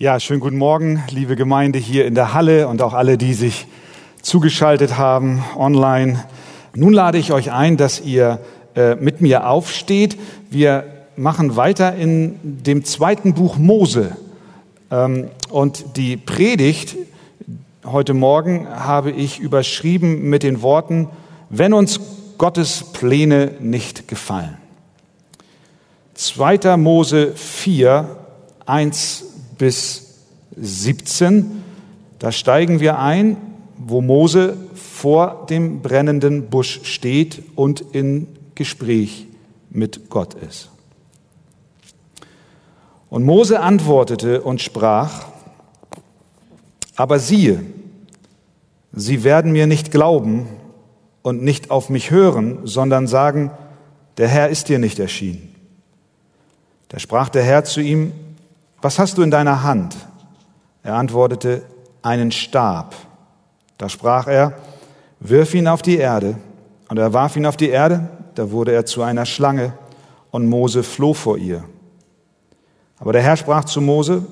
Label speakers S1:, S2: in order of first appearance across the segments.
S1: Ja, schönen guten Morgen, liebe Gemeinde hier in der Halle und auch alle, die sich zugeschaltet haben online. Nun lade ich euch ein, dass ihr äh, mit mir aufsteht. Wir machen weiter in dem zweiten Buch Mose. Ähm, und die Predigt heute Morgen habe ich überschrieben mit den Worten, wenn uns Gottes Pläne nicht gefallen. 2. Mose 4, 1 bis 17. Da steigen wir ein, wo Mose vor dem brennenden Busch steht und in Gespräch mit Gott ist. Und Mose antwortete und sprach, aber siehe, sie werden mir nicht glauben und nicht auf mich hören, sondern sagen, der Herr ist dir nicht erschienen. Da sprach der Herr zu ihm, was hast du in deiner Hand? Er antwortete, einen Stab. Da sprach er, wirf ihn auf die Erde. Und er warf ihn auf die Erde, da wurde er zu einer Schlange, und Mose floh vor ihr. Aber der Herr sprach zu Mose,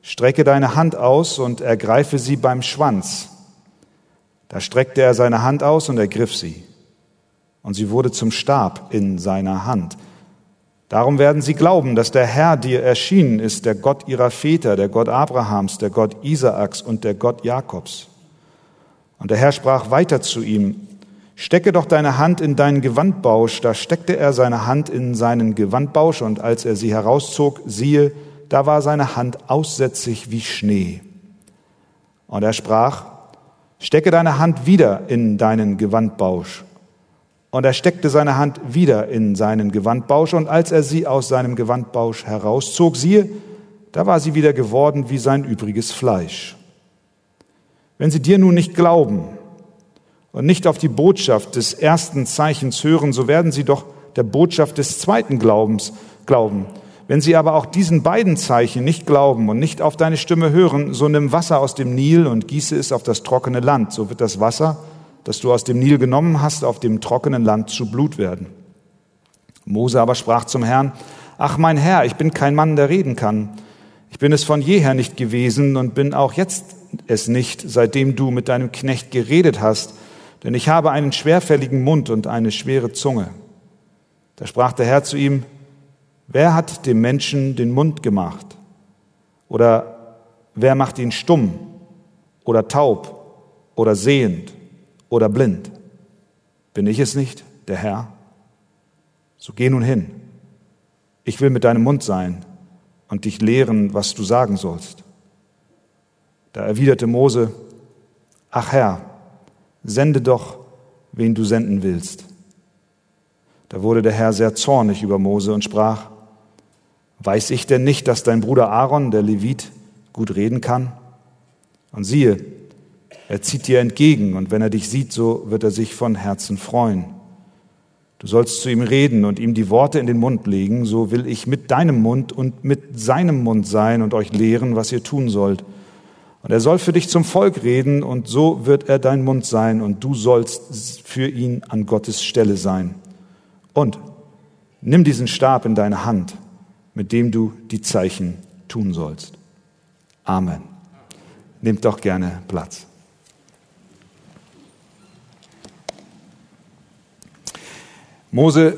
S1: strecke deine Hand aus und ergreife sie beim Schwanz. Da streckte er seine Hand aus und ergriff sie. Und sie wurde zum Stab in seiner Hand. Darum werden sie glauben, dass der Herr dir erschienen ist, der Gott ihrer Väter, der Gott Abrahams, der Gott Isaaks und der Gott Jakobs. Und der Herr sprach weiter zu ihm, Stecke doch deine Hand in deinen Gewandbausch. Da steckte er seine Hand in seinen Gewandbausch, und als er sie herauszog, siehe, da war seine Hand aussätzig wie Schnee. Und er sprach, Stecke deine Hand wieder in deinen Gewandbausch. Und er steckte seine Hand wieder in seinen Gewandbausch, und als er sie aus seinem Gewandbausch herauszog, siehe, da war sie wieder geworden wie sein übriges Fleisch. Wenn sie dir nun nicht glauben und nicht auf die Botschaft des ersten Zeichens hören, so werden sie doch der Botschaft des zweiten Glaubens glauben. Wenn sie aber auch diesen beiden Zeichen nicht glauben und nicht auf deine Stimme hören, so nimm Wasser aus dem Nil und gieße es auf das trockene Land, so wird das Wasser, das du aus dem Nil genommen hast, auf dem trockenen Land zu Blut werden. Mose aber sprach zum Herrn, Ach mein Herr, ich bin kein Mann, der reden kann. Ich bin es von jeher nicht gewesen und bin auch jetzt es nicht, seitdem du mit deinem Knecht geredet hast, denn ich habe einen schwerfälligen Mund und eine schwere Zunge. Da sprach der Herr zu ihm, Wer hat dem Menschen den Mund gemacht? Oder wer macht ihn stumm oder taub oder sehend? Oder blind? Bin ich es nicht, der Herr? So geh nun hin. Ich will mit deinem Mund sein und dich lehren, was du sagen sollst. Da erwiderte Mose, Ach Herr, sende doch, wen du senden willst. Da wurde der Herr sehr zornig über Mose und sprach, Weiß ich denn nicht, dass dein Bruder Aaron, der Levit, gut reden kann? Und siehe, er zieht dir entgegen und wenn er dich sieht, so wird er sich von Herzen freuen. Du sollst zu ihm reden und ihm die Worte in den Mund legen, so will ich mit deinem Mund und mit seinem Mund sein und euch lehren, was ihr tun sollt. Und er soll für dich zum Volk reden und so wird er dein Mund sein und du sollst für ihn an Gottes Stelle sein. Und nimm diesen Stab in deine Hand, mit dem du die Zeichen tun sollst. Amen. Nehmt doch gerne Platz. Mose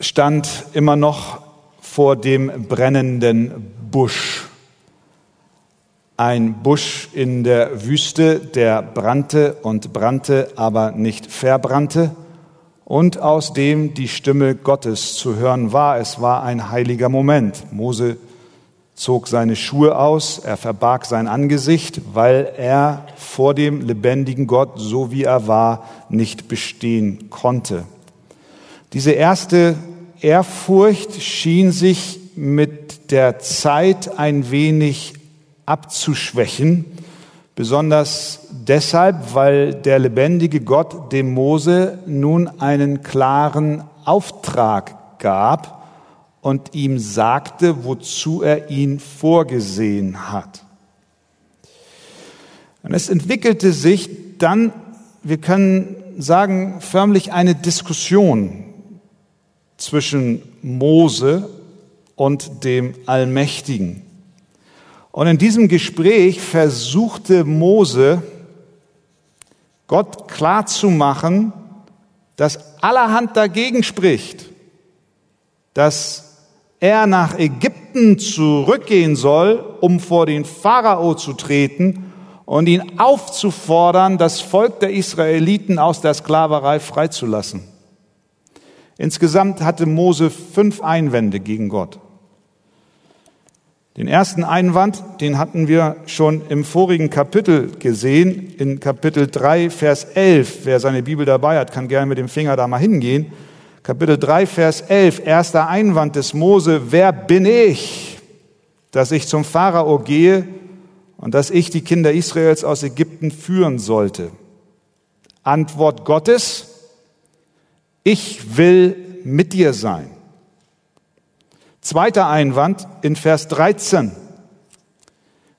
S1: stand immer noch vor dem brennenden Busch. Ein Busch in der Wüste, der brannte und brannte, aber nicht verbrannte und aus dem die Stimme Gottes zu hören war. Es war ein heiliger Moment. Mose zog seine Schuhe aus, er verbarg sein Angesicht, weil er vor dem lebendigen Gott, so wie er war, nicht bestehen konnte. Diese erste Ehrfurcht schien sich mit der Zeit ein wenig abzuschwächen, besonders deshalb, weil der lebendige Gott dem Mose nun einen klaren Auftrag gab und ihm sagte, wozu er ihn vorgesehen hat. Und es entwickelte sich dann, wir können sagen, förmlich eine Diskussion zwischen Mose und dem Allmächtigen. Und in diesem Gespräch versuchte Mose, Gott klarzumachen, dass allerhand dagegen spricht, dass er nach Ägypten zurückgehen soll, um vor den Pharao zu treten und ihn aufzufordern, das Volk der Israeliten aus der Sklaverei freizulassen. Insgesamt hatte Mose fünf Einwände gegen Gott. Den ersten Einwand, den hatten wir schon im vorigen Kapitel gesehen, in Kapitel 3, Vers 11. Wer seine Bibel dabei hat, kann gerne mit dem Finger da mal hingehen. Kapitel 3, Vers 11, erster Einwand des Mose, wer bin ich, dass ich zum Pharao gehe und dass ich die Kinder Israels aus Ägypten führen sollte? Antwort Gottes, ich will mit dir sein. Zweiter Einwand in Vers 13.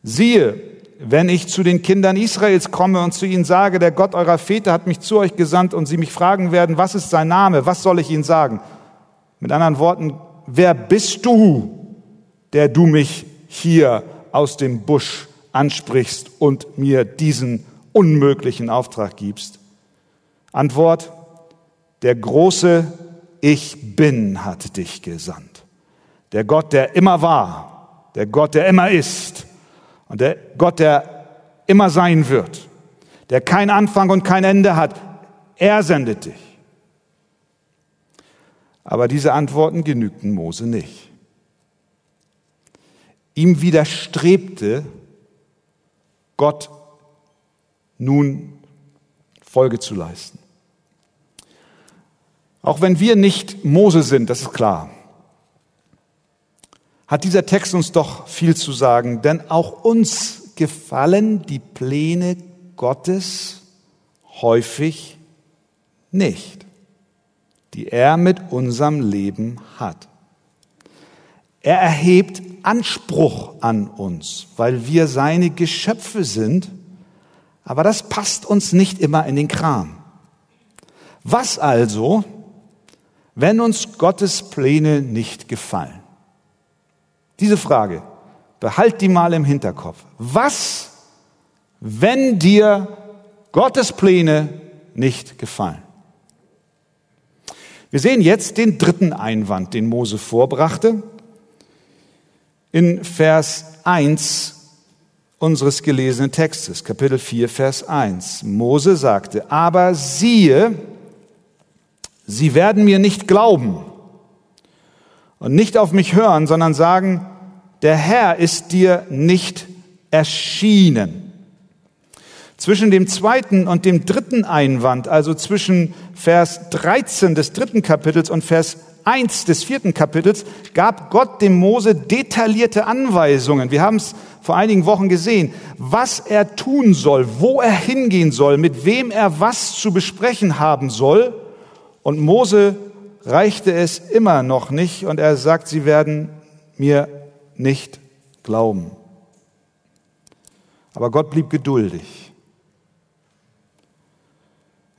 S1: Siehe, wenn ich zu den Kindern Israels komme und zu ihnen sage, der Gott eurer Väter hat mich zu euch gesandt und sie mich fragen werden, was ist sein Name, was soll ich ihnen sagen? Mit anderen Worten, wer bist du, der du mich hier aus dem Busch ansprichst und mir diesen unmöglichen Auftrag gibst? Antwort, der große Ich bin hat dich gesandt. Der Gott, der immer war, der Gott, der immer ist und der Gott, der immer sein wird, der kein Anfang und kein Ende hat, er sendet dich. Aber diese Antworten genügten Mose nicht. Ihm widerstrebte Gott nun Folge zu leisten. Auch wenn wir nicht Mose sind, das ist klar hat dieser Text uns doch viel zu sagen, denn auch uns gefallen die Pläne Gottes häufig nicht, die er mit unserem Leben hat. Er erhebt Anspruch an uns, weil wir seine Geschöpfe sind, aber das passt uns nicht immer in den Kram. Was also, wenn uns Gottes Pläne nicht gefallen? Diese Frage, behalt die mal im Hinterkopf. Was, wenn dir Gottes Pläne nicht gefallen? Wir sehen jetzt den dritten Einwand, den Mose vorbrachte. In Vers 1 unseres gelesenen Textes, Kapitel 4, Vers 1. Mose sagte, aber siehe, sie werden mir nicht glauben und nicht auf mich hören, sondern sagen, der Herr ist dir nicht erschienen. Zwischen dem zweiten und dem dritten Einwand, also zwischen Vers 13 des dritten Kapitels und Vers 1 des vierten Kapitels, gab Gott dem Mose detaillierte Anweisungen. Wir haben es vor einigen Wochen gesehen, was er tun soll, wo er hingehen soll, mit wem er was zu besprechen haben soll. Und Mose reichte es immer noch nicht und er sagt, sie werden mir nicht glauben. Aber Gott blieb geduldig.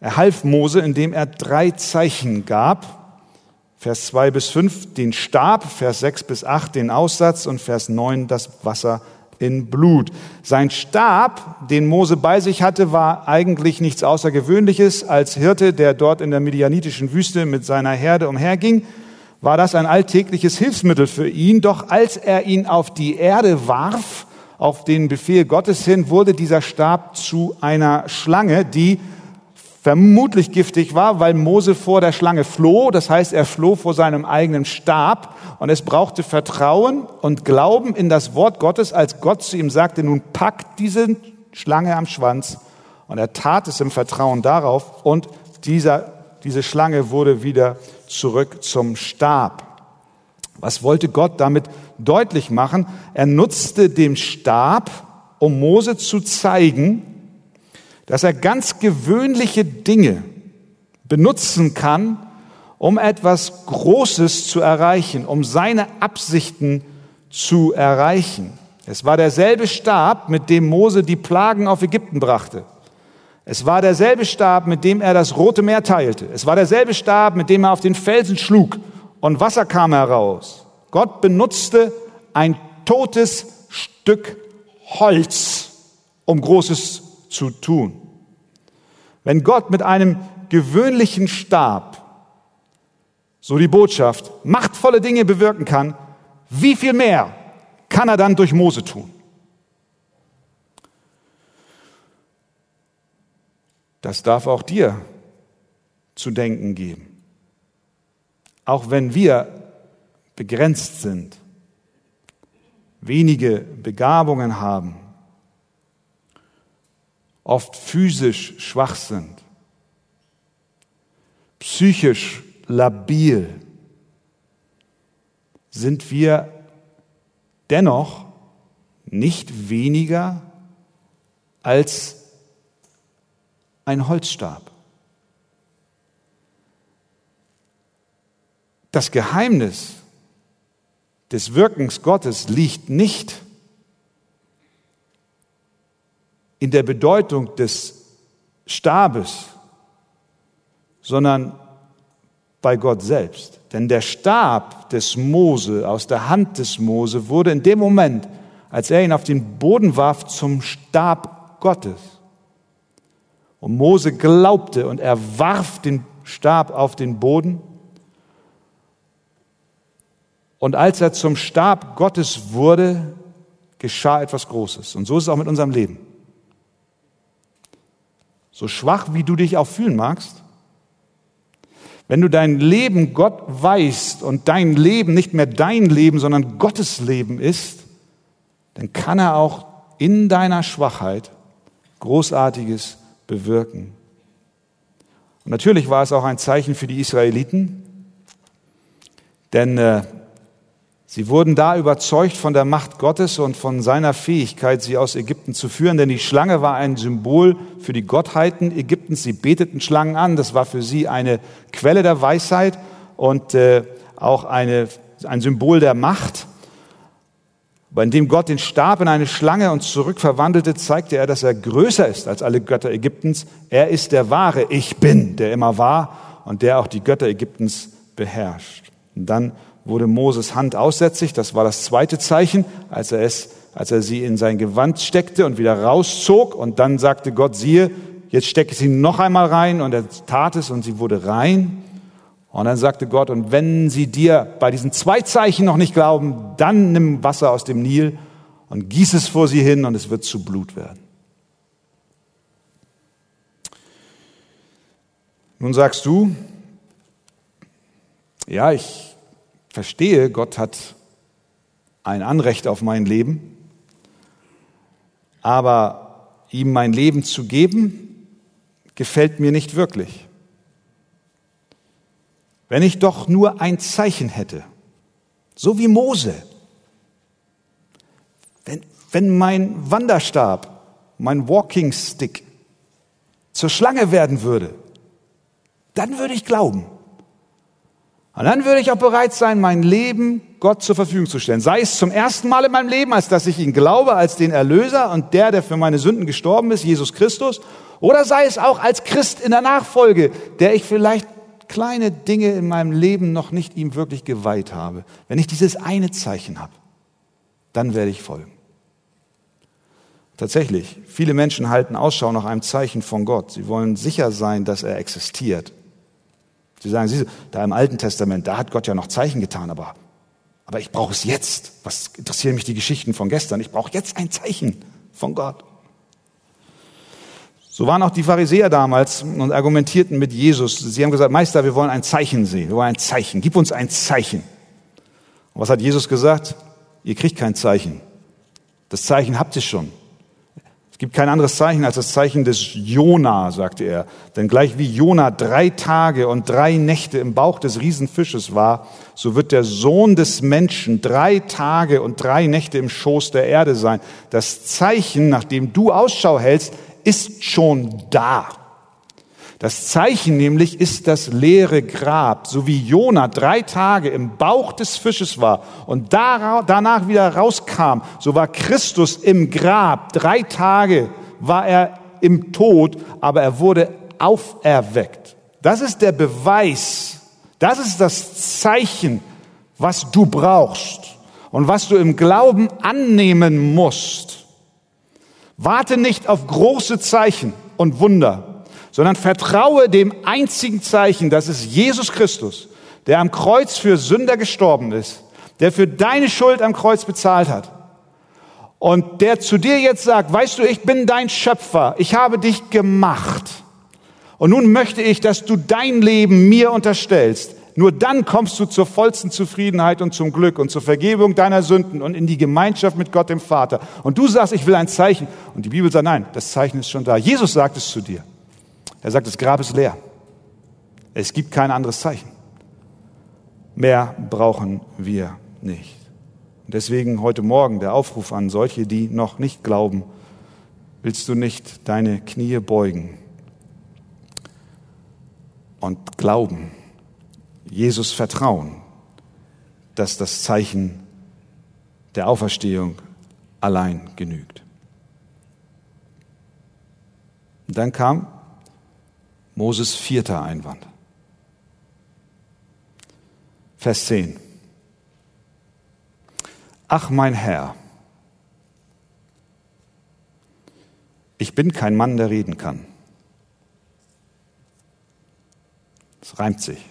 S1: Er half Mose, indem er drei Zeichen gab. Vers 2 bis 5 den Stab, Vers 6 bis 8 den Aussatz und Vers 9 das Wasser in Blut. Sein Stab, den Mose bei sich hatte, war eigentlich nichts Außergewöhnliches. Als Hirte, der dort in der medianitischen Wüste mit seiner Herde umherging, war das ein alltägliches Hilfsmittel für ihn. Doch als er ihn auf die Erde warf, auf den Befehl Gottes hin, wurde dieser Stab zu einer Schlange, die vermutlich giftig war, weil Mose vor der Schlange floh. Das heißt, er floh vor seinem eigenen Stab. Und es brauchte Vertrauen und Glauben in das Wort Gottes, als Gott zu ihm sagte, nun pack diese Schlange am Schwanz. Und er tat es im Vertrauen darauf. Und dieser, diese Schlange wurde wieder zurück zum Stab. Was wollte Gott damit deutlich machen? Er nutzte den Stab, um Mose zu zeigen, dass er ganz gewöhnliche Dinge benutzen kann, um etwas Großes zu erreichen, um seine Absichten zu erreichen. Es war derselbe Stab, mit dem Mose die Plagen auf Ägypten brachte. Es war derselbe Stab, mit dem er das Rote Meer teilte. Es war derselbe Stab, mit dem er auf den Felsen schlug und Wasser kam heraus. Gott benutzte ein totes Stück Holz, um Großes zu tun. Wenn Gott mit einem gewöhnlichen Stab, so die Botschaft, machtvolle Dinge bewirken kann, wie viel mehr kann er dann durch Mose tun? Das darf auch dir zu denken geben. Auch wenn wir begrenzt sind, wenige Begabungen haben, oft physisch schwach sind, psychisch labil, sind wir dennoch nicht weniger als ein Holzstab. Das Geheimnis des Wirkens Gottes liegt nicht in der Bedeutung des Stabes, sondern bei Gott selbst. Denn der Stab des Mose aus der Hand des Mose wurde in dem Moment, als er ihn auf den Boden warf, zum Stab Gottes. Und Mose glaubte und er warf den Stab auf den Boden. Und als er zum Stab Gottes wurde, geschah etwas Großes. Und so ist es auch mit unserem Leben. So schwach, wie du dich auch fühlen magst, wenn du dein Leben Gott weißt und dein Leben nicht mehr dein Leben, sondern Gottes Leben ist, dann kann er auch in deiner Schwachheit Großartiges bewirken. Und natürlich war es auch ein Zeichen für die Israeliten, denn äh, sie wurden da überzeugt von der Macht Gottes und von seiner Fähigkeit, sie aus Ägypten zu führen, denn die Schlange war ein Symbol für die Gottheiten Ägyptens. Sie beteten Schlangen an, das war für sie eine Quelle der Weisheit und äh, auch eine, ein Symbol der Macht. Aber indem Gott den Stab in eine Schlange und zurückverwandelte, zeigte er, dass er größer ist als alle Götter Ägyptens. Er ist der wahre Ich Bin, der immer war und der auch die Götter Ägyptens beherrscht. Und dann wurde Moses Hand aussätzig. Das war das zweite Zeichen, als er es, als er sie in sein Gewand steckte und wieder rauszog. Und dann sagte Gott, siehe, jetzt stecke sie noch einmal rein. Und er tat es und sie wurde rein. Und dann sagte Gott, und wenn sie dir bei diesen zwei Zeichen noch nicht glauben, dann nimm Wasser aus dem Nil und gieß es vor sie hin und es wird zu Blut werden. Nun sagst du, ja, ich verstehe, Gott hat ein Anrecht auf mein Leben, aber ihm mein Leben zu geben, gefällt mir nicht wirklich. Wenn ich doch nur ein Zeichen hätte, so wie Mose. Wenn, wenn mein Wanderstab, mein Walking Stick zur Schlange werden würde, dann würde ich glauben. Und dann würde ich auch bereit sein, mein Leben Gott zur Verfügung zu stellen. Sei es zum ersten Mal in meinem Leben, als dass ich ihn glaube, als den Erlöser und der, der für meine Sünden gestorben ist, Jesus Christus. Oder sei es auch als Christ in der Nachfolge, der ich vielleicht kleine Dinge in meinem Leben noch nicht ihm wirklich geweiht habe, wenn ich dieses eine Zeichen habe, dann werde ich folgen. Tatsächlich, viele Menschen halten Ausschau nach einem Zeichen von Gott. Sie wollen sicher sein, dass er existiert. Sie sagen, Sie, da im Alten Testament, da hat Gott ja noch Zeichen getan, aber, aber ich brauche es jetzt. Was interessieren mich die Geschichten von gestern? Ich brauche jetzt ein Zeichen von Gott. So waren auch die Pharisäer damals und argumentierten mit Jesus. Sie haben gesagt, Meister, wir wollen ein Zeichen sehen. Wir wollen ein Zeichen. Gib uns ein Zeichen. Und was hat Jesus gesagt? Ihr kriegt kein Zeichen. Das Zeichen habt ihr schon. Gibt kein anderes Zeichen als das Zeichen des Jona, sagte er. Denn gleich wie Jona drei Tage und drei Nächte im Bauch des Riesenfisches war, so wird der Sohn des Menschen drei Tage und drei Nächte im Schoß der Erde sein. Das Zeichen, nach dem du Ausschau hältst, ist schon da. Das Zeichen nämlich ist das leere Grab, so wie Jona drei Tage im Bauch des Fisches war und danach wieder rauskam, so war Christus im Grab. Drei Tage war er im Tod, aber er wurde auferweckt. Das ist der Beweis, das ist das Zeichen, was du brauchst. und was du im Glauben annehmen musst. Warte nicht auf große Zeichen und Wunder, sondern vertraue dem einzigen Zeichen, das ist Jesus Christus, der am Kreuz für Sünder gestorben ist, der für deine Schuld am Kreuz bezahlt hat und der zu dir jetzt sagt, weißt du, ich bin dein Schöpfer, ich habe dich gemacht und nun möchte ich, dass du dein Leben mir unterstellst. Nur dann kommst du zur vollsten Zufriedenheit und zum Glück und zur Vergebung deiner Sünden und in die Gemeinschaft mit Gott dem Vater. Und du sagst, ich will ein Zeichen. Und die Bibel sagt, nein, das Zeichen ist schon da. Jesus sagt es zu dir. Er sagt, das Grab ist leer. Es gibt kein anderes Zeichen. Mehr brauchen wir nicht. Deswegen heute Morgen der Aufruf an solche, die noch nicht glauben, willst du nicht deine Knie beugen und glauben, Jesus vertrauen, dass das Zeichen der Auferstehung allein genügt. Und dann kam Moses vierter Einwand. Vers 10. Ach mein Herr, ich bin kein Mann, der reden kann. Es reimt sich.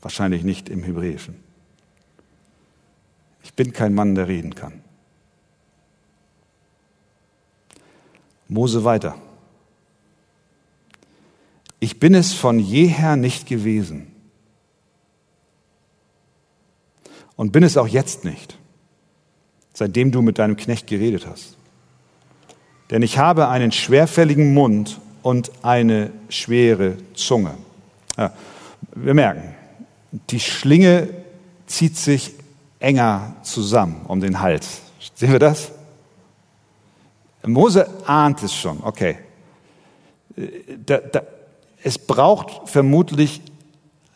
S1: Wahrscheinlich nicht im Hebräischen. Ich bin kein Mann, der reden kann. Mose weiter. Ich bin es von jeher nicht gewesen und bin es auch jetzt nicht, seitdem du mit deinem Knecht geredet hast. Denn ich habe einen schwerfälligen Mund und eine schwere Zunge. Ja, wir merken, die Schlinge zieht sich enger zusammen um den Hals. Sehen wir das? Mose ahnt es schon, okay. Da, da, es braucht vermutlich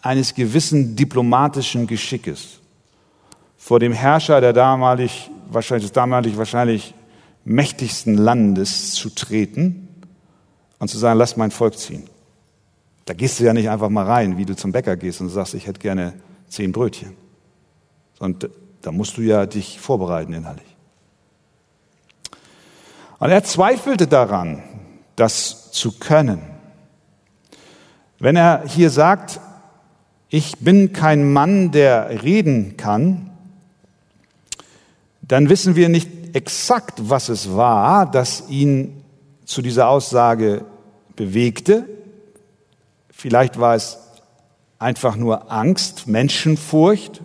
S1: eines gewissen diplomatischen Geschickes vor dem Herrscher der damalig, wahrscheinlich, des damalig wahrscheinlich mächtigsten Landes zu treten und zu sagen, lass mein Volk ziehen. Da gehst du ja nicht einfach mal rein, wie du zum Bäcker gehst und sagst, ich hätte gerne zehn Brötchen. Und da musst du ja dich vorbereiten innerlich. Und er zweifelte daran, das zu können. Wenn er hier sagt, ich bin kein Mann, der reden kann, dann wissen wir nicht exakt, was es war, das ihn zu dieser Aussage bewegte. Vielleicht war es einfach nur Angst, Menschenfurcht,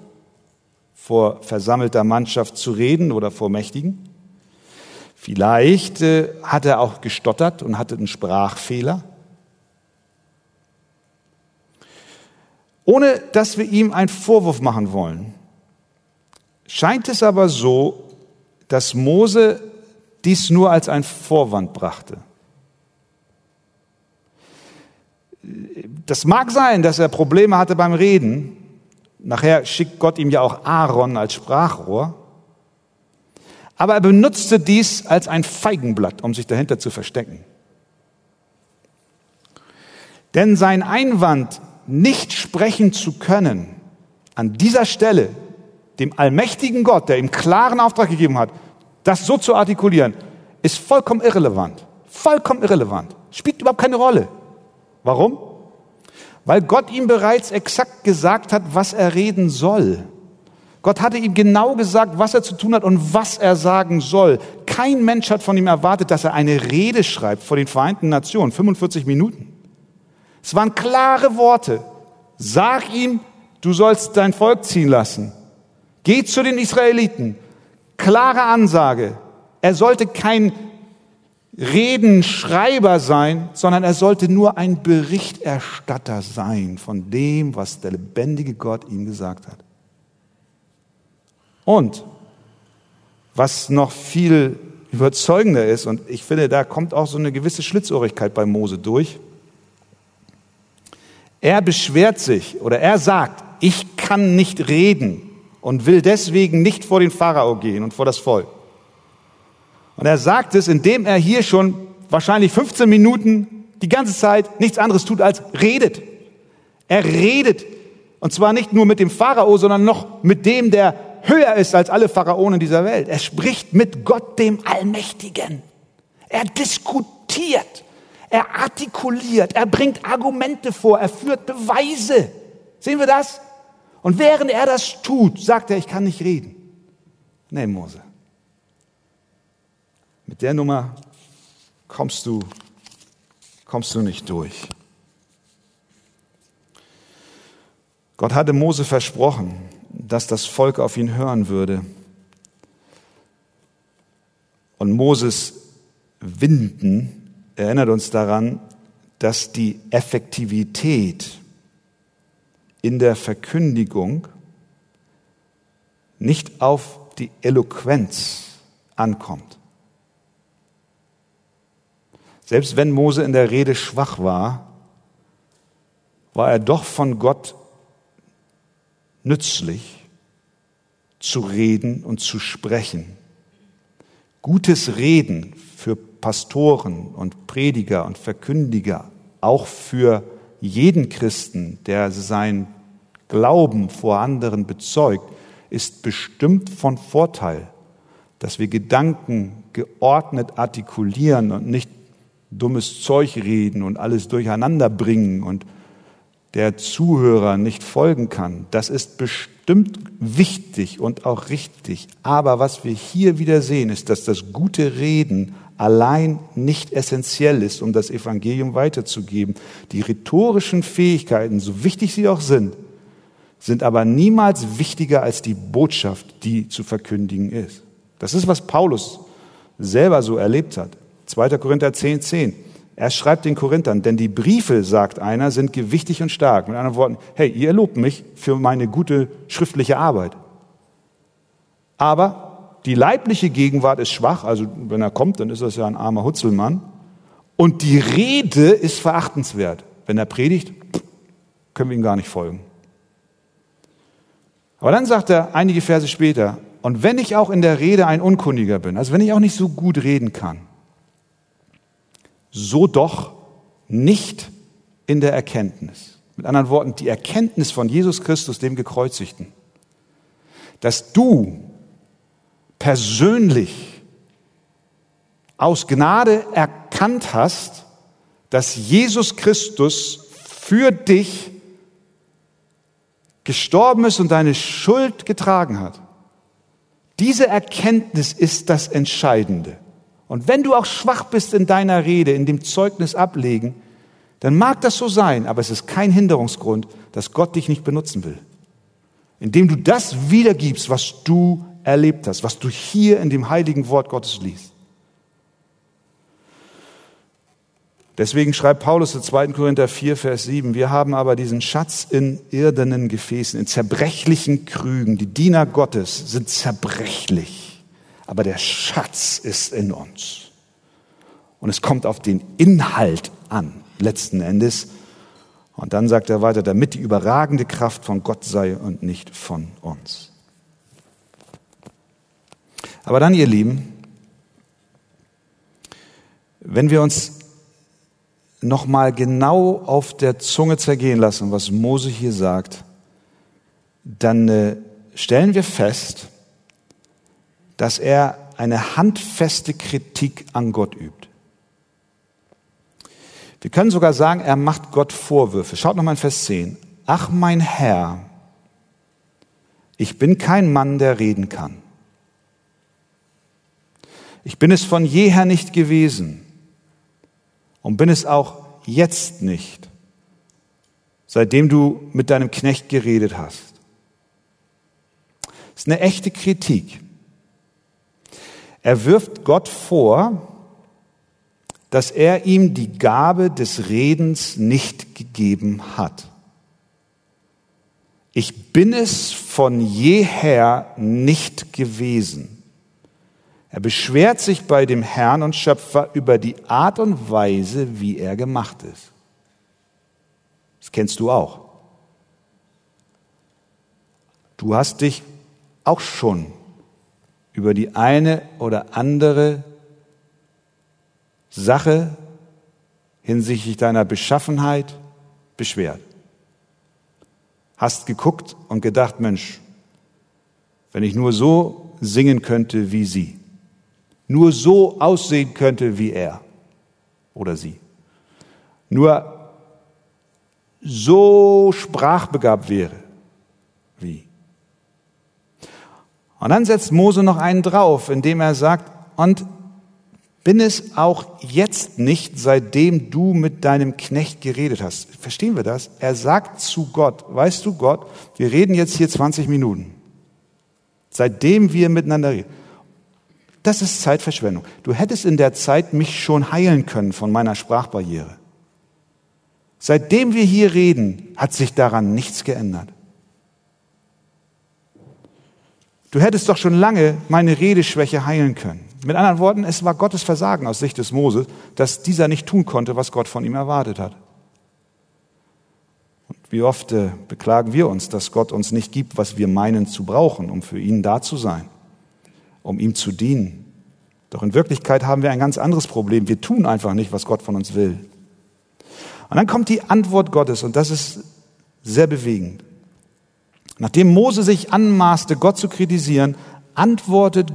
S1: vor versammelter Mannschaft zu reden oder vor Mächtigen. Vielleicht äh, hat er auch gestottert und hatte einen Sprachfehler. Ohne dass wir ihm einen Vorwurf machen wollen, scheint es aber so, dass Mose dies nur als ein Vorwand brachte. Das mag sein, dass er Probleme hatte beim Reden. Nachher schickt Gott ihm ja auch Aaron als Sprachrohr. Aber er benutzte dies als ein Feigenblatt, um sich dahinter zu verstecken. Denn sein Einwand, nicht sprechen zu können, an dieser Stelle, dem allmächtigen Gott, der ihm klaren Auftrag gegeben hat, das so zu artikulieren, ist vollkommen irrelevant. Vollkommen irrelevant. Spielt überhaupt keine Rolle. Warum? Weil Gott ihm bereits exakt gesagt hat, was er reden soll. Gott hatte ihm genau gesagt, was er zu tun hat und was er sagen soll. Kein Mensch hat von ihm erwartet, dass er eine Rede schreibt vor den Vereinten Nationen, 45 Minuten. Es waren klare Worte. Sag ihm, du sollst dein Volk ziehen lassen. Geh zu den Israeliten. Klare Ansage. Er sollte kein Redenschreiber sein, sondern er sollte nur ein Berichterstatter sein von dem, was der lebendige Gott ihm gesagt hat. Und was noch viel überzeugender ist, und ich finde, da kommt auch so eine gewisse Schlitzohrigkeit bei Mose durch. Er beschwert sich oder er sagt, ich kann nicht reden und will deswegen nicht vor den Pharao gehen und vor das Volk. Und er sagt es, indem er hier schon wahrscheinlich 15 Minuten die ganze Zeit nichts anderes tut als redet. Er redet. Und zwar nicht nur mit dem Pharao, sondern noch mit dem, der höher ist als alle Pharaonen dieser Welt. Er spricht mit Gott, dem Allmächtigen. Er diskutiert, er artikuliert, er bringt Argumente vor, er führt Beweise. Sehen wir das? Und während er das tut, sagt er, ich kann nicht reden. Nee, Mose. Mit der Nummer kommst du, kommst du nicht durch. Gott hatte Mose versprochen, dass das Volk auf ihn hören würde. Und Moses Winden erinnert uns daran, dass die Effektivität in der Verkündigung nicht auf die Eloquenz ankommt. Selbst wenn Mose in der Rede schwach war, war er doch von Gott nützlich zu reden und zu sprechen. Gutes Reden für Pastoren und Prediger und Verkündiger, auch für jeden Christen, der sein Glauben vor anderen bezeugt, ist bestimmt von Vorteil, dass wir Gedanken geordnet artikulieren und nicht dummes Zeug reden und alles durcheinander bringen und der Zuhörer nicht folgen kann. Das ist bestimmt wichtig und auch richtig. Aber was wir hier wieder sehen, ist, dass das gute Reden allein nicht essentiell ist, um das Evangelium weiterzugeben. Die rhetorischen Fähigkeiten, so wichtig sie auch sind, sind aber niemals wichtiger als die Botschaft, die zu verkündigen ist. Das ist, was Paulus selber so erlebt hat. 2. Korinther 10, 10. Er schreibt den Korinthern, denn die Briefe, sagt einer, sind gewichtig und stark. Mit anderen Worten, hey, ihr lobt mich für meine gute schriftliche Arbeit. Aber die leibliche Gegenwart ist schwach, also wenn er kommt, dann ist das ja ein armer Hutzelmann. Und die Rede ist verachtenswert. Wenn er predigt, können wir ihm gar nicht folgen. Aber dann sagt er einige Verse später, und wenn ich auch in der Rede ein Unkundiger bin, also wenn ich auch nicht so gut reden kann, so doch nicht in der Erkenntnis. Mit anderen Worten, die Erkenntnis von Jesus Christus, dem Gekreuzigten. Dass du persönlich aus Gnade erkannt hast, dass Jesus Christus für dich gestorben ist und deine Schuld getragen hat. Diese Erkenntnis ist das Entscheidende. Und wenn du auch schwach bist in deiner Rede, in dem Zeugnis ablegen, dann mag das so sein, aber es ist kein Hinderungsgrund, dass Gott dich nicht benutzen will. Indem du das wiedergibst, was du erlebt hast, was du hier in dem heiligen Wort Gottes liest. Deswegen schreibt Paulus in 2. Korinther 4, Vers 7, wir haben aber diesen Schatz in irdenen Gefäßen, in zerbrechlichen Krügen. Die Diener Gottes sind zerbrechlich aber der Schatz ist in uns. Und es kommt auf den Inhalt an, letzten Endes. Und dann sagt er weiter, damit die überragende Kraft von Gott sei und nicht von uns. Aber dann, ihr Lieben, wenn wir uns nochmal genau auf der Zunge zergehen lassen, was Mose hier sagt, dann äh, stellen wir fest, dass er eine handfeste Kritik an Gott übt. Wir können sogar sagen, er macht Gott Vorwürfe. Schaut nochmal in Vers 10. Ach mein Herr, ich bin kein Mann, der reden kann. Ich bin es von jeher nicht gewesen und bin es auch jetzt nicht, seitdem du mit deinem Knecht geredet hast. Das ist eine echte Kritik. Er wirft Gott vor, dass er ihm die Gabe des Redens nicht gegeben hat. Ich bin es von jeher nicht gewesen. Er beschwert sich bei dem Herrn und Schöpfer über die Art und Weise, wie er gemacht ist. Das kennst du auch. Du hast dich auch schon über die eine oder andere Sache hinsichtlich deiner Beschaffenheit beschwert. Hast geguckt und gedacht, Mensch, wenn ich nur so singen könnte wie sie, nur so aussehen könnte wie er oder sie, nur so sprachbegabt wäre wie. Und dann setzt Mose noch einen drauf, indem er sagt, und bin es auch jetzt nicht, seitdem du mit deinem Knecht geredet hast. Verstehen wir das? Er sagt zu Gott, weißt du Gott, wir reden jetzt hier 20 Minuten. Seitdem wir miteinander reden. Das ist Zeitverschwendung. Du hättest in der Zeit mich schon heilen können von meiner Sprachbarriere. Seitdem wir hier reden, hat sich daran nichts geändert. Du hättest doch schon lange meine Redeschwäche heilen können. Mit anderen Worten, es war Gottes Versagen aus Sicht des Moses, dass dieser nicht tun konnte, was Gott von ihm erwartet hat. Und wie oft äh, beklagen wir uns, dass Gott uns nicht gibt, was wir meinen zu brauchen, um für ihn da zu sein, um ihm zu dienen. Doch in Wirklichkeit haben wir ein ganz anderes Problem. Wir tun einfach nicht, was Gott von uns will. Und dann kommt die Antwort Gottes und das ist sehr bewegend. Nachdem Mose sich anmaßte, Gott zu kritisieren, antwortet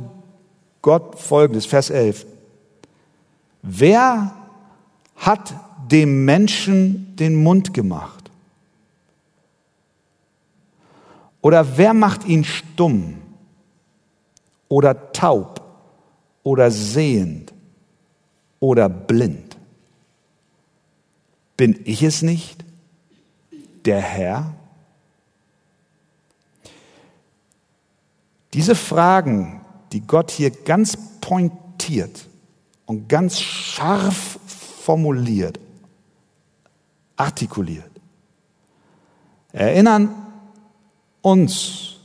S1: Gott folgendes, Vers 11. Wer hat dem Menschen den Mund gemacht? Oder wer macht ihn stumm oder taub oder sehend oder blind? Bin ich es nicht, der Herr? Diese Fragen, die Gott hier ganz pointiert und ganz scharf formuliert, artikuliert, erinnern uns,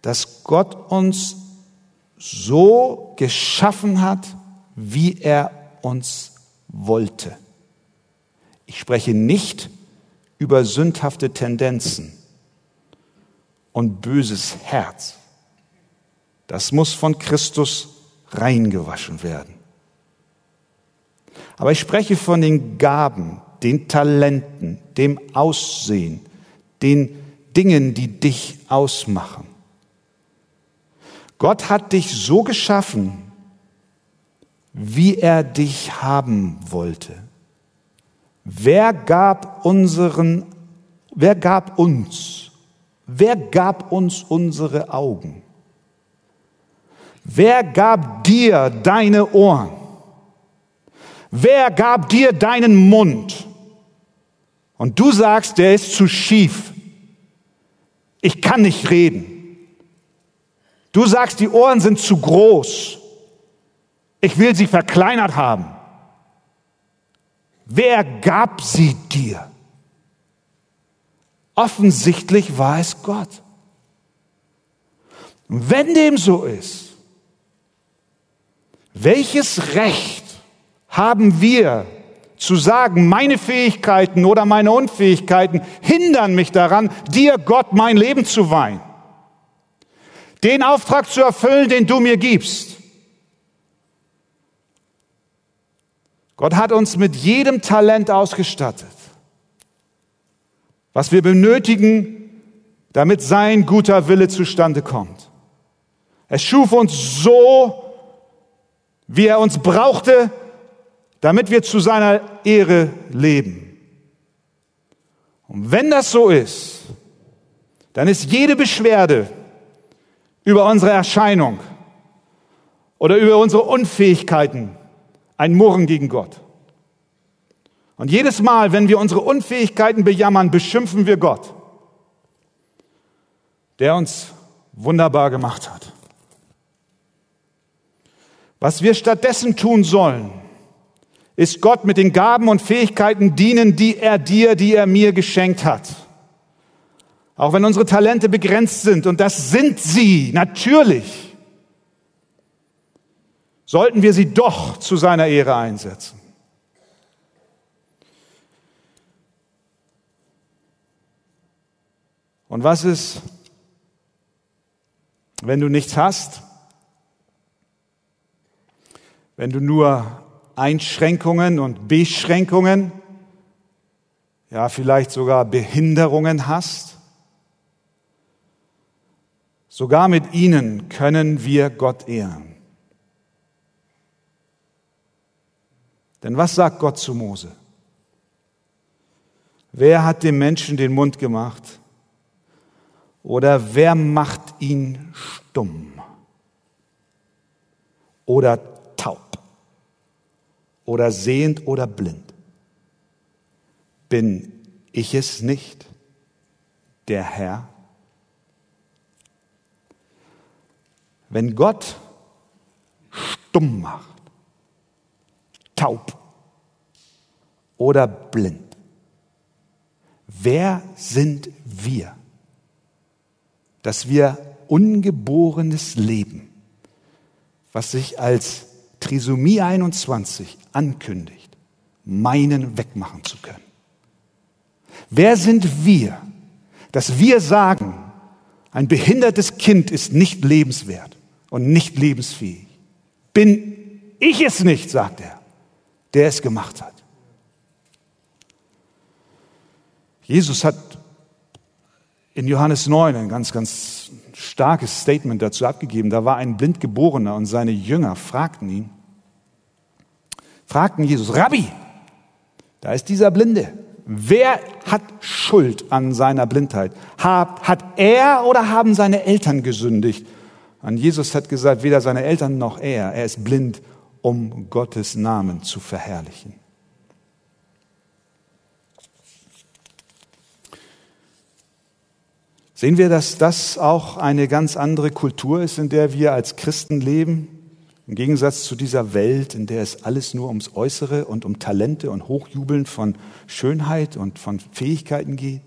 S1: dass Gott uns so geschaffen hat, wie er uns wollte. Ich spreche nicht über sündhafte Tendenzen und böses Herz. Das muss von Christus reingewaschen werden. Aber ich spreche von den Gaben, den Talenten, dem Aussehen, den Dingen, die dich ausmachen. Gott hat dich so geschaffen, wie er dich haben wollte. Wer gab unseren, wer gab uns, wer gab uns unsere Augen? Wer gab dir deine Ohren? Wer gab dir deinen Mund? Und du sagst, der ist zu schief. Ich kann nicht reden. Du sagst, die Ohren sind zu groß. Ich will sie verkleinert haben. Wer gab sie dir? Offensichtlich war es Gott. Und wenn dem so ist, welches Recht haben wir zu sagen, meine Fähigkeiten oder meine Unfähigkeiten hindern mich daran, dir Gott mein Leben zu weihen? Den Auftrag zu erfüllen, den du mir gibst. Gott hat uns mit jedem Talent ausgestattet, was wir benötigen, damit sein guter Wille zustande kommt. Er schuf uns so, wie er uns brauchte, damit wir zu seiner Ehre leben. Und wenn das so ist, dann ist jede Beschwerde über unsere Erscheinung oder über unsere Unfähigkeiten ein Murren gegen Gott. Und jedes Mal, wenn wir unsere Unfähigkeiten bejammern, beschimpfen wir Gott, der uns wunderbar gemacht hat. Was wir stattdessen tun sollen, ist Gott mit den Gaben und Fähigkeiten dienen, die er dir, die er mir geschenkt hat. Auch wenn unsere Talente begrenzt sind, und das sind sie, natürlich, sollten wir sie doch zu seiner Ehre einsetzen. Und was ist, wenn du nichts hast? wenn du nur Einschränkungen und Beschränkungen, ja vielleicht sogar Behinderungen hast, Sogar mit ihnen können wir Gott ehren. Denn was sagt Gott zu Mose? Wer hat dem Menschen den Mund gemacht? Oder wer macht ihn stumm? Oder taub? Oder sehend oder blind? Bin ich es nicht, der Herr? Wenn Gott stumm macht, taub oder blind, wer sind wir, dass wir ungeborenes Leben, was sich als Trisomie 21 ankündigt, meinen wegmachen zu können? Wer sind wir, dass wir sagen, ein behindertes Kind ist nicht lebenswert? Und nicht lebensfähig. Bin ich es nicht, sagt er, der es gemacht hat. Jesus hat in Johannes 9 ein ganz, ganz starkes Statement dazu abgegeben. Da war ein Blindgeborener und seine Jünger fragten ihn, fragten Jesus, Rabbi, da ist dieser Blinde. Wer hat Schuld an seiner Blindheit? Hat, hat er oder haben seine Eltern gesündigt? Und Jesus hat gesagt, weder seine Eltern noch er, er ist blind, um Gottes Namen zu verherrlichen. Sehen wir, dass das auch eine ganz andere Kultur ist, in der wir als Christen leben? Im Gegensatz zu dieser Welt, in der es alles nur ums Äußere und um Talente und Hochjubeln von Schönheit und von Fähigkeiten geht.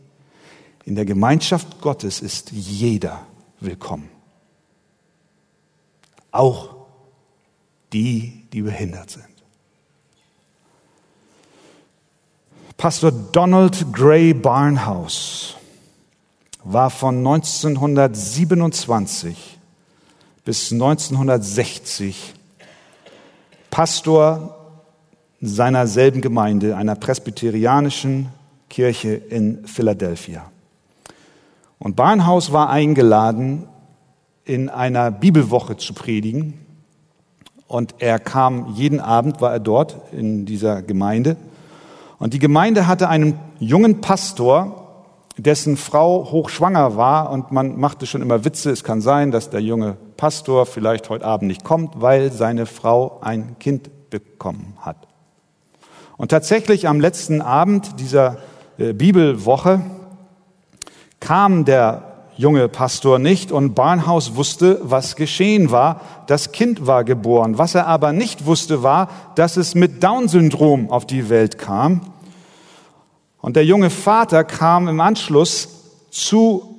S1: In der Gemeinschaft Gottes ist jeder willkommen auch die, die behindert sind. Pastor Donald Gray Barnhouse war von 1927 bis 1960 Pastor seiner selben Gemeinde, einer presbyterianischen Kirche in Philadelphia. Und Barnhouse war eingeladen, in einer Bibelwoche zu predigen. Und er kam jeden Abend, war er dort in dieser Gemeinde. Und die Gemeinde hatte einen jungen Pastor, dessen Frau hochschwanger war. Und man machte schon immer Witze. Es kann sein, dass der junge Pastor vielleicht heute Abend nicht kommt, weil seine Frau ein Kind bekommen hat. Und tatsächlich am letzten Abend dieser äh, Bibelwoche kam der junge Pastor nicht und Barnhaus wusste, was geschehen war. Das Kind war geboren. Was er aber nicht wusste, war, dass es mit Down-Syndrom auf die Welt kam. Und der junge Vater kam im Anschluss zu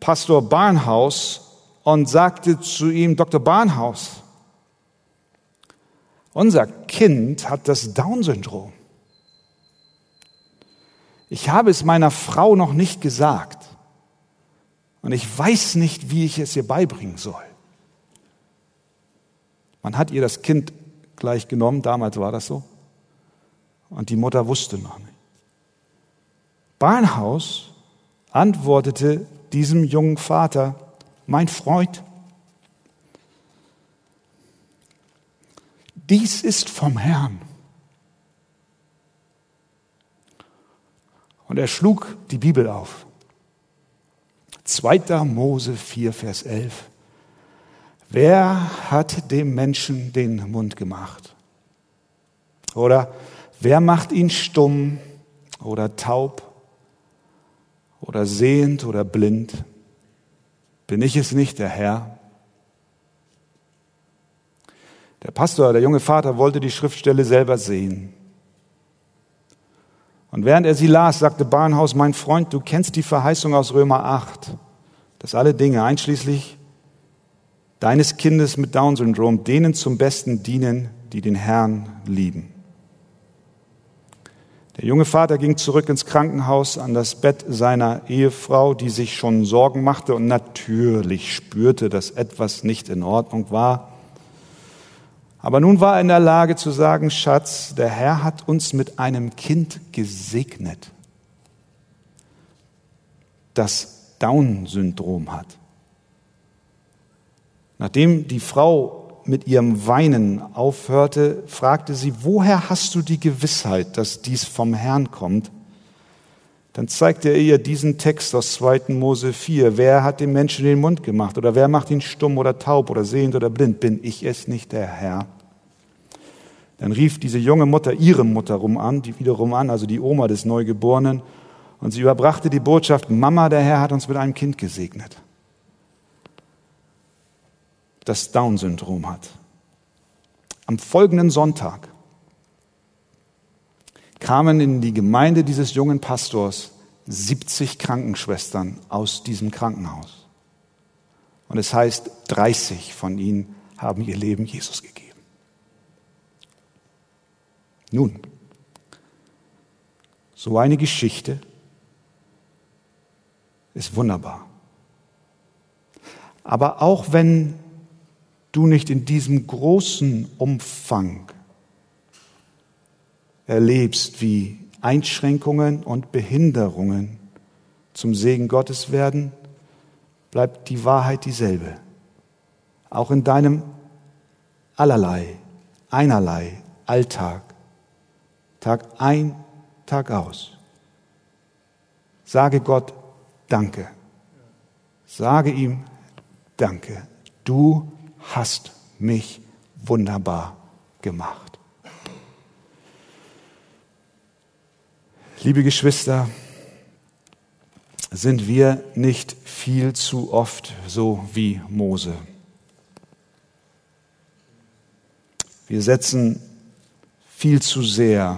S1: Pastor Barnhaus und sagte zu ihm, Dr. Barnhaus, unser Kind hat das Down-Syndrom. Ich habe es meiner Frau noch nicht gesagt. Und ich weiß nicht, wie ich es ihr beibringen soll. Man hat ihr das Kind gleich genommen, damals war das so. Und die Mutter wusste noch nicht. Barnhaus antwortete diesem jungen Vater, mein Freund, dies ist vom Herrn. Und er schlug die Bibel auf. 2. Mose 4, Vers 11. Wer hat dem Menschen den Mund gemacht? Oder wer macht ihn stumm oder taub oder sehend oder blind? Bin ich es nicht, der Herr? Der Pastor, der junge Vater, wollte die Schriftstelle selber sehen. Und während er sie las, sagte Barnhaus, mein Freund, du kennst die Verheißung aus Römer 8, dass alle Dinge, einschließlich deines Kindes mit Down-Syndrom, denen zum Besten dienen, die den Herrn lieben. Der junge Vater ging zurück ins Krankenhaus an das Bett seiner Ehefrau, die sich schon Sorgen machte und natürlich spürte, dass etwas nicht in Ordnung war. Aber nun war er in der Lage zu sagen, Schatz, der Herr hat uns mit einem Kind gesegnet, das Down-Syndrom hat. Nachdem die Frau mit ihrem Weinen aufhörte, fragte sie, woher hast du die Gewissheit, dass dies vom Herrn kommt? Dann zeigte er ihr diesen Text aus 2. Mose 4. Wer hat dem Menschen den Mund gemacht? Oder wer macht ihn stumm oder taub oder sehend oder blind? Bin ich es nicht, der Herr? Dann rief diese junge Mutter ihre Mutter rum an, die wiederum an, also die Oma des Neugeborenen, und sie überbrachte die Botschaft, Mama, der Herr hat uns mit einem Kind gesegnet das Down-Syndrom hat. Am folgenden Sonntag kamen in die Gemeinde dieses jungen Pastors 70 Krankenschwestern aus diesem Krankenhaus. Und es heißt, 30 von ihnen haben ihr Leben Jesus gegeben. Nun, so eine Geschichte ist wunderbar. Aber auch wenn du nicht in diesem großen Umfang erlebst, wie Einschränkungen und Behinderungen zum Segen Gottes werden, bleibt die Wahrheit dieselbe. Auch in deinem allerlei, einerlei Alltag, Tag ein, Tag aus. Sage Gott Danke. Sage ihm Danke. Du hast mich wunderbar gemacht. Liebe Geschwister, sind wir nicht viel zu oft so wie Mose? Wir setzen viel zu sehr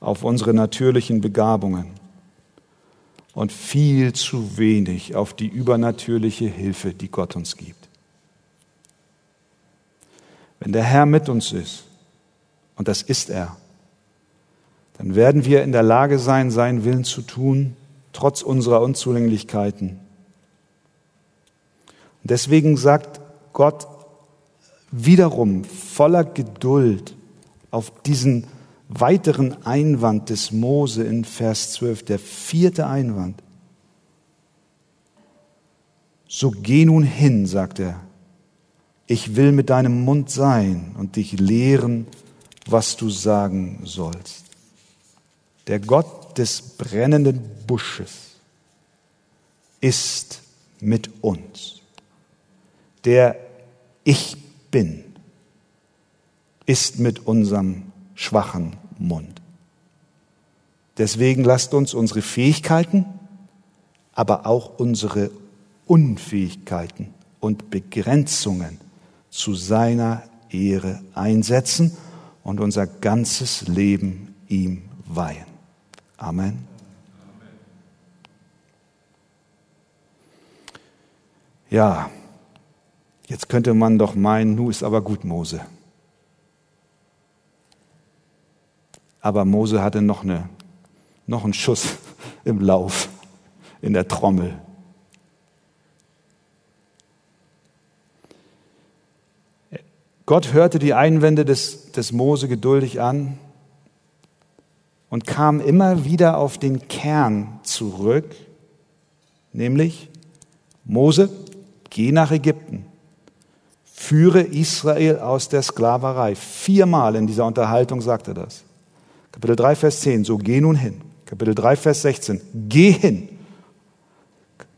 S1: auf unsere natürlichen Begabungen und viel zu wenig auf die übernatürliche Hilfe, die Gott uns gibt. Wenn der Herr mit uns ist, und das ist er, dann werden wir in der Lage sein, seinen Willen zu tun, trotz unserer Unzulänglichkeiten. Und deswegen sagt Gott wiederum voller Geduld auf diesen weiteren Einwand des Mose in Vers 12, der vierte Einwand. So geh nun hin, sagt er, ich will mit deinem Mund sein und dich lehren, was du sagen sollst. Der Gott des brennenden Busches ist mit uns. Der Ich bin ist mit unserem schwachen Mund. Deswegen lasst uns unsere Fähigkeiten, aber auch unsere Unfähigkeiten und Begrenzungen zu seiner Ehre einsetzen und unser ganzes Leben ihm weihen. Amen. Ja, jetzt könnte man doch meinen, nu ist aber gut Mose. Aber Mose hatte noch, eine, noch einen Schuss im Lauf, in der Trommel. Gott hörte die Einwände des, des Mose geduldig an und kam immer wieder auf den Kern zurück, nämlich Mose, geh nach Ägypten, führe Israel aus der Sklaverei. Viermal in dieser Unterhaltung sagt er das. Kapitel 3, Vers 10, so geh nun hin. Kapitel 3, Vers 16, geh hin.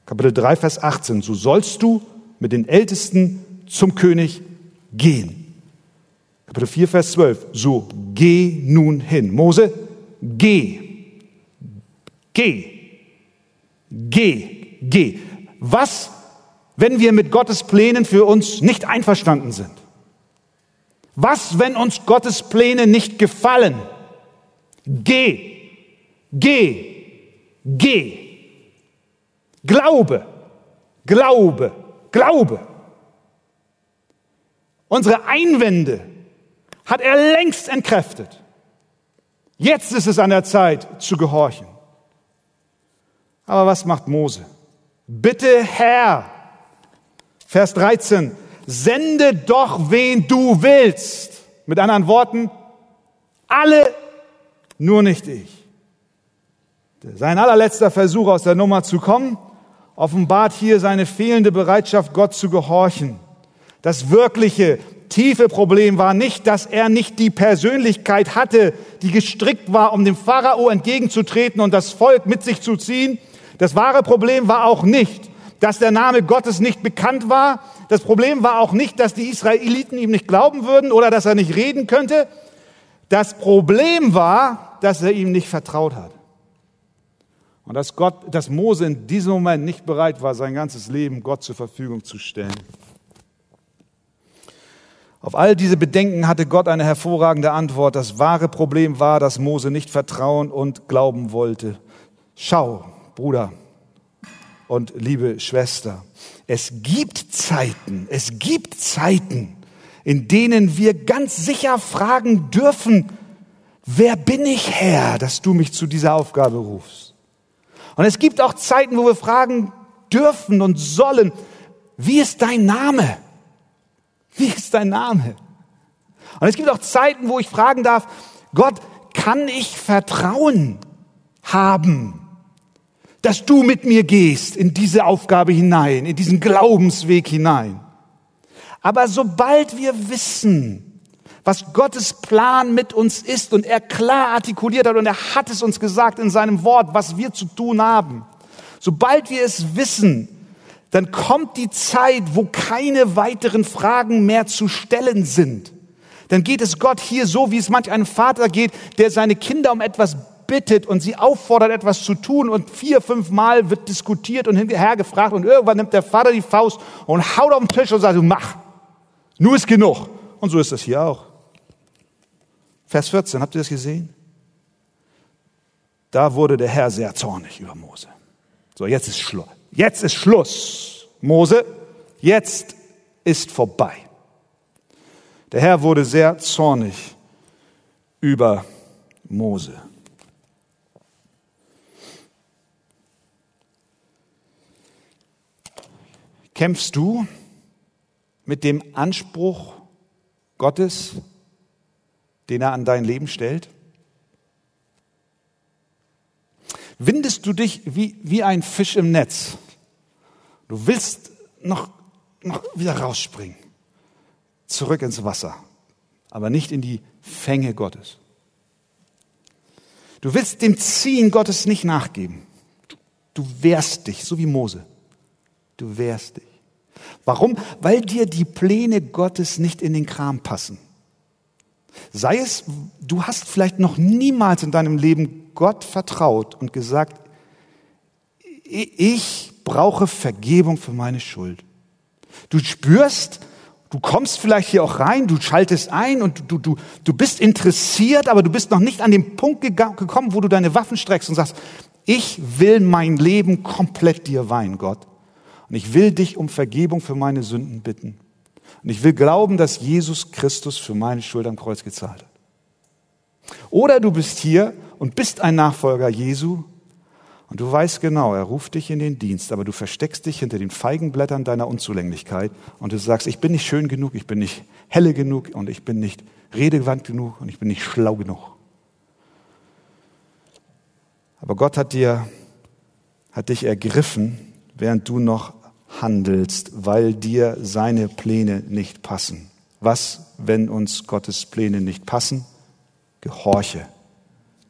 S1: Kapitel 3, Vers 18, so sollst du mit den Ältesten zum König gehen. Kapitel 4, Vers 12. So geh nun hin. Mose, geh. Geh. Geh. Geh. Was, wenn wir mit Gottes Plänen für uns nicht einverstanden sind? Was, wenn uns Gottes Pläne nicht gefallen? Geh. Geh. Geh. Glaube. Glaube. Glaube. Unsere Einwände hat er längst entkräftet. Jetzt ist es an der Zeit zu gehorchen. Aber was macht Mose? Bitte Herr, Vers 13, sende doch, wen du willst. Mit anderen Worten, alle, nur nicht ich. Sein allerletzter Versuch aus der Nummer zu kommen, offenbart hier seine fehlende Bereitschaft, Gott zu gehorchen. Das wirkliche, tiefe Problem war nicht, dass er nicht die Persönlichkeit hatte, die gestrickt war, um dem Pharao entgegenzutreten und das Volk mit sich zu ziehen. Das wahre Problem war auch nicht, dass der Name Gottes nicht bekannt war. Das Problem war auch nicht, dass die Israeliten ihm nicht glauben würden oder dass er nicht reden könnte. Das Problem war, dass er ihm nicht vertraut hat. Und dass Gott, dass Mose in diesem Moment nicht bereit war, sein ganzes Leben Gott zur Verfügung zu stellen. Auf all diese Bedenken hatte Gott eine hervorragende Antwort. Das wahre Problem war, dass Mose nicht vertrauen und glauben wollte. Schau, Bruder, und liebe Schwester, es gibt Zeiten, es gibt Zeiten, in denen wir ganz sicher fragen dürfen, wer bin ich Herr, dass du mich zu dieser Aufgabe rufst? Und es gibt auch Zeiten, wo wir fragen dürfen und sollen, wie ist dein Name? Wie ist dein Name? Und es gibt auch Zeiten, wo ich fragen darf, Gott, kann ich Vertrauen haben? dass du mit mir gehst in diese Aufgabe hinein, in diesen Glaubensweg hinein. Aber sobald wir wissen, was Gottes Plan mit uns ist und er klar artikuliert hat und er hat es uns gesagt in seinem Wort, was wir zu tun haben, sobald wir es wissen, dann kommt die Zeit, wo keine weiteren Fragen mehr zu stellen sind. Dann geht es Gott hier so, wie es manch einem Vater geht, der seine Kinder um etwas bittet und sie auffordert, etwas zu tun und vier, fünf Mal wird diskutiert und hinterher gefragt und irgendwann nimmt der Vater die Faust und haut auf den Tisch und sagt, mach. Nur ist genug. Und so ist das hier auch. Vers 14, habt ihr das gesehen? Da wurde der Herr sehr zornig über Mose. So, jetzt ist Schluss. Jetzt ist Schluss. Mose, jetzt ist vorbei. Der Herr wurde sehr zornig über Mose. Kämpfst du mit dem Anspruch Gottes, den er an dein Leben stellt? Windest du dich wie, wie ein Fisch im Netz? Du willst noch, noch wieder rausspringen, zurück ins Wasser, aber nicht in die Fänge Gottes. Du willst dem Ziehen Gottes nicht nachgeben. Du, du wehrst dich, so wie Mose. Du wehrst dich. Warum? Weil dir die Pläne Gottes nicht in den Kram passen. Sei es, du hast vielleicht noch niemals in deinem Leben Gott vertraut und gesagt, ich brauche Vergebung für meine Schuld. Du spürst, du kommst vielleicht hier auch rein, du schaltest ein und du, du, du bist interessiert, aber du bist noch nicht an den Punkt gekommen, wo du deine Waffen streckst und sagst, ich will mein Leben komplett dir weihen, Gott. Und ich will dich um Vergebung für meine Sünden bitten. Und ich will glauben, dass Jesus Christus für meine Schuld am Kreuz gezahlt hat. Oder du bist hier und bist ein Nachfolger Jesu und du weißt genau, er ruft dich in den Dienst, aber du versteckst dich hinter den Feigenblättern deiner Unzulänglichkeit und du sagst, ich bin nicht schön genug, ich bin nicht helle genug und ich bin nicht redegewandt genug und ich bin nicht schlau genug. Aber Gott hat dir, hat dich ergriffen, während du noch handelst, weil dir seine Pläne nicht passen. Was, wenn uns Gottes Pläne nicht passen? Gehorche.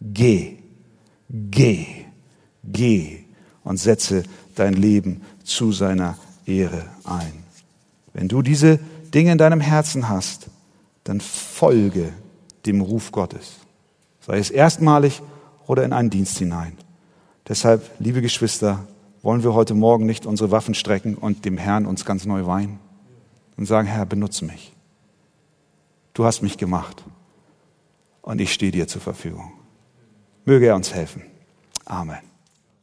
S1: Geh. Geh. Geh und setze dein Leben zu seiner Ehre ein. Wenn du diese Dinge in deinem Herzen hast, dann folge dem Ruf Gottes. Sei es erstmalig oder in einen Dienst hinein. Deshalb, liebe Geschwister, wollen wir heute Morgen nicht unsere Waffen strecken und dem Herrn uns ganz neu weihen und sagen, Herr, benutze mich. Du hast mich gemacht und ich stehe dir zur Verfügung. Möge er uns helfen. Amen.